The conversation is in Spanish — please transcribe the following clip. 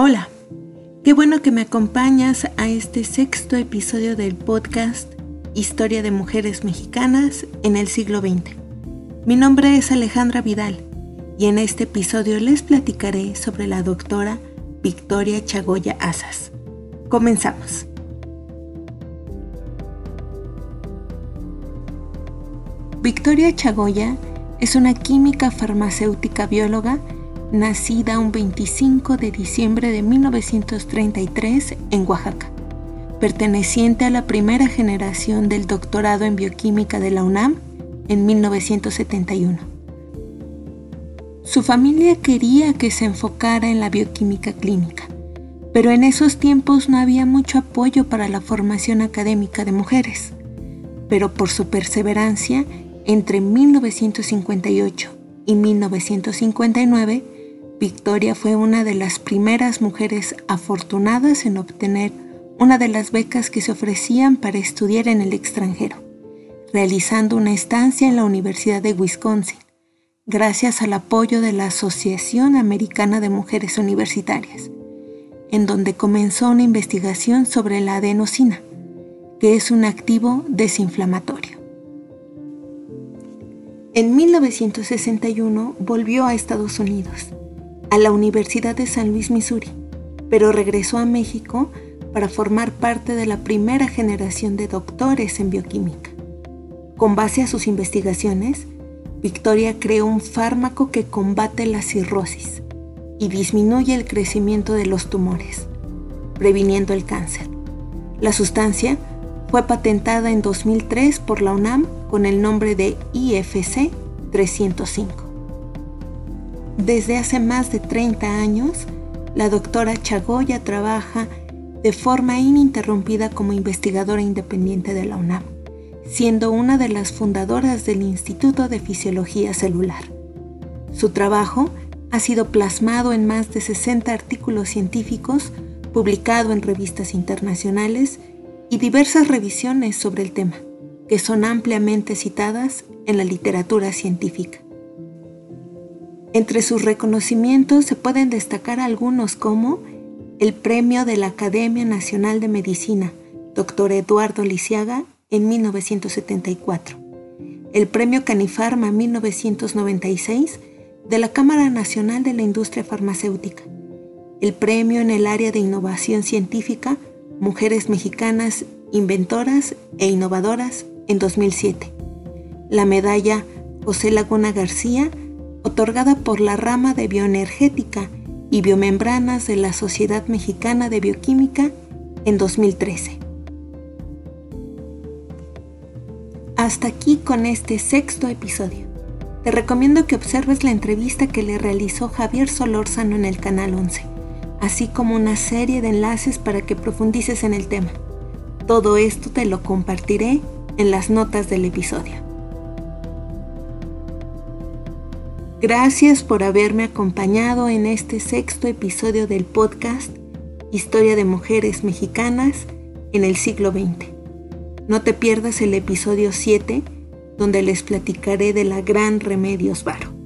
Hola, qué bueno que me acompañas a este sexto episodio del podcast Historia de Mujeres Mexicanas en el siglo XX. Mi nombre es Alejandra Vidal y en este episodio les platicaré sobre la doctora Victoria Chagoya Asas. Comenzamos. Victoria Chagoya es una química farmacéutica bióloga nacida un 25 de diciembre de 1933 en Oaxaca, perteneciente a la primera generación del doctorado en bioquímica de la UNAM en 1971. Su familia quería que se enfocara en la bioquímica clínica, pero en esos tiempos no había mucho apoyo para la formación académica de mujeres. Pero por su perseverancia, entre 1958 y 1959, Victoria fue una de las primeras mujeres afortunadas en obtener una de las becas que se ofrecían para estudiar en el extranjero, realizando una estancia en la Universidad de Wisconsin, gracias al apoyo de la Asociación Americana de Mujeres Universitarias, en donde comenzó una investigación sobre la adenosina, que es un activo desinflamatorio. En 1961 volvió a Estados Unidos a la Universidad de San Luis, Missouri, pero regresó a México para formar parte de la primera generación de doctores en bioquímica. Con base a sus investigaciones, Victoria creó un fármaco que combate la cirrosis y disminuye el crecimiento de los tumores, previniendo el cáncer. La sustancia fue patentada en 2003 por la UNAM con el nombre de IFC 305. Desde hace más de 30 años, la doctora Chagoya trabaja de forma ininterrumpida como investigadora independiente de la UNAM, siendo una de las fundadoras del Instituto de Fisiología Celular. Su trabajo ha sido plasmado en más de 60 artículos científicos, publicado en revistas internacionales y diversas revisiones sobre el tema, que son ampliamente citadas en la literatura científica. Entre sus reconocimientos se pueden destacar algunos como el Premio de la Academia Nacional de Medicina, Dr. Eduardo Lisiaga, en 1974, el Premio Canifarma 1996 de la Cámara Nacional de la Industria Farmacéutica, el Premio en el área de innovación científica Mujeres Mexicanas Inventoras e Innovadoras en 2007, la medalla José Laguna García otorgada por la rama de bioenergética y biomembranas de la Sociedad Mexicana de Bioquímica en 2013. Hasta aquí con este sexto episodio. Te recomiendo que observes la entrevista que le realizó Javier Solórzano en el Canal 11, así como una serie de enlaces para que profundices en el tema. Todo esto te lo compartiré en las notas del episodio. Gracias por haberme acompañado en este sexto episodio del podcast Historia de Mujeres Mexicanas en el siglo XX. No te pierdas el episodio 7 donde les platicaré de la gran Remedios Varo.